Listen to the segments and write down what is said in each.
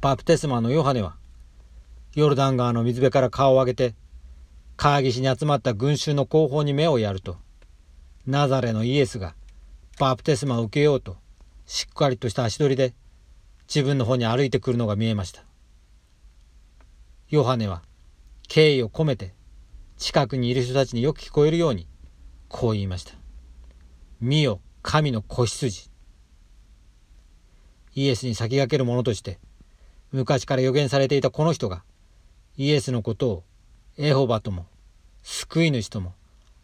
バプテスマのヨハネはヨルダン川の水辺から顔を上げて川岸に集まった群衆の後方に目をやるとナザレのイエスがバプテスマを受けようとしっかりとした足取りで自分の方に歩いてくるのが見えました。ヨハネは敬意を込めて近くにいる人たちによく聞こえるようにこう言いました「見よ神の子羊」イエスに先駆ける者として昔から予言されていたこの人がイエスのことをエホバとも救い主とも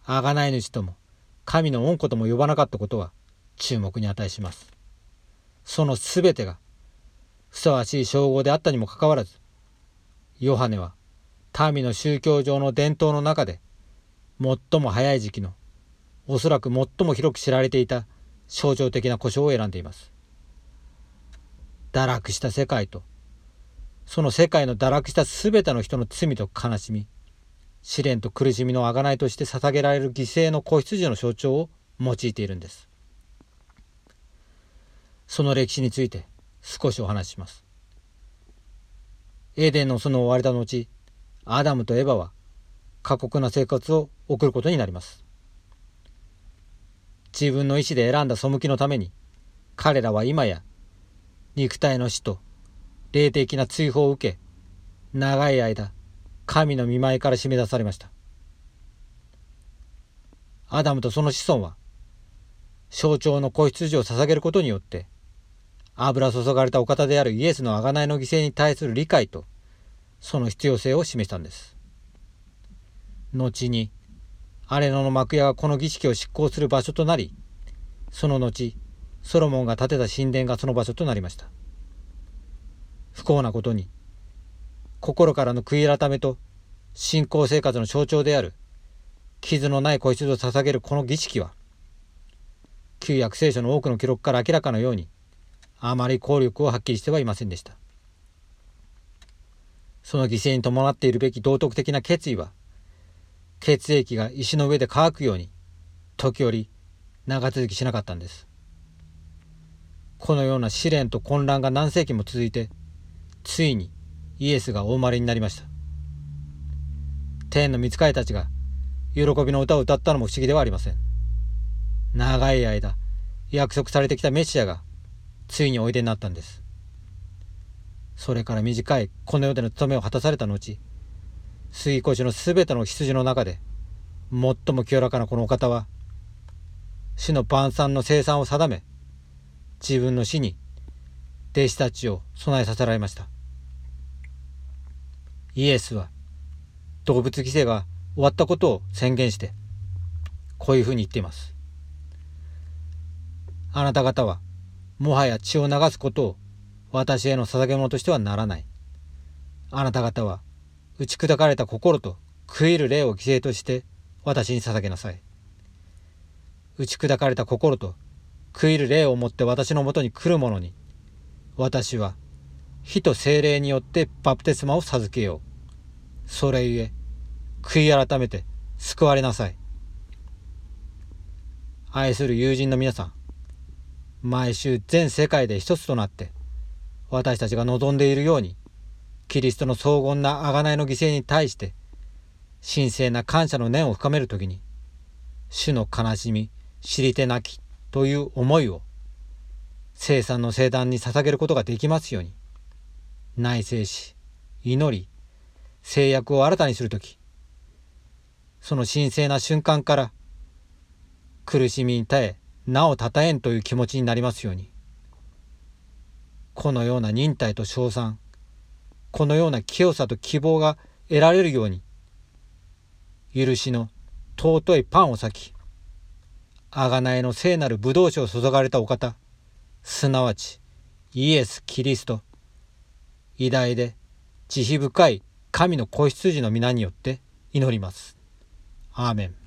贖い主とも神の恩子とも呼ばなかったことは注目に値します。そのすべてがふさわしい称号であったにもかかわらずヨハネは民の宗教上の伝統の中で最も早い時期のおそらく最も広く知られていた象徴的な故障を選んでいます。堕落した世界とその世界の堕落した全ての人の罪と悲しみ試練と苦しみの贖いとして捧げられる犠牲の子羊の象徴を用いているんです。その歴史について少しお話しします。エーデンの園を追われた後アダムとエバは過酷な生活を送ることになります。自分の意思で選んだ背きのために彼らは今や肉体の死と霊的な追放を受け長い間神の見舞いから締め出されました。アダムとその子孫は象徴の子羊を捧げることによって油注がれたお方であるイエスの贖いの犠牲に対する理解とその必要性を示したんです。後にアレノの幕屋がこの儀式を執行する場所となりその後ソロモンが建てた神殿がその場所となりました。不幸なことに。心からの悔い改めと信仰生活の象徴である傷のない子羊を捧げるこの儀式は旧約聖書の多くの記録から明らかなようにあまり効力を発揮してはいませんでした。その犠牲に伴っているべき道徳的な決意は血液が石の上で乾くように時折長続きしなかったんです。このような試練と混乱が何世紀も続いてついにイエスがお生まれになりました。天の御使いたちが喜びの歌を歌ったのも不思議ではありません。長い間約束されてきたメシアがついにおいでになったんです。それから短いこの世での務めを果たされた後杉越のすべての羊の中で最も清らかなこのお方は死の晩餐の生産を定め自分の死に弟子たちを備えさせられました。イエスは動物犠牲が終わったことを宣言してこういうふうに言っています。あなた方はもはや血を流すことを私への捧げ物としてはならない。あなた方は打ち砕かれた心と食いる霊を犠牲として私に捧げなさい。打ち砕かれた心と食いる霊を持って私のもとに来る者に私は火と精霊によってバプテスマを授けよう。それゆえ、悔い改めて救われなさい。愛する友人の皆さん、毎週全世界で一つとなって、私たちが望んでいるように、キリストの荘厳な贖いの犠牲に対して、神聖な感謝の念を深めるときに、主の悲しみ、知り手なきという思いを、生産の生誕に捧げることができますように。内省し祈り制約を新たにする時。その神聖な瞬間から苦しみに耐えなおたたえんという気持ちになりますように。このような忍耐と称賛このような清さと希望が得られるように許しの尊いパンを裂き贖いの聖なる葡萄酒を注がれたお方すなわちイエス・キリスト偉大で慈悲深い神の子羊の皆によって祈ります。アーメン。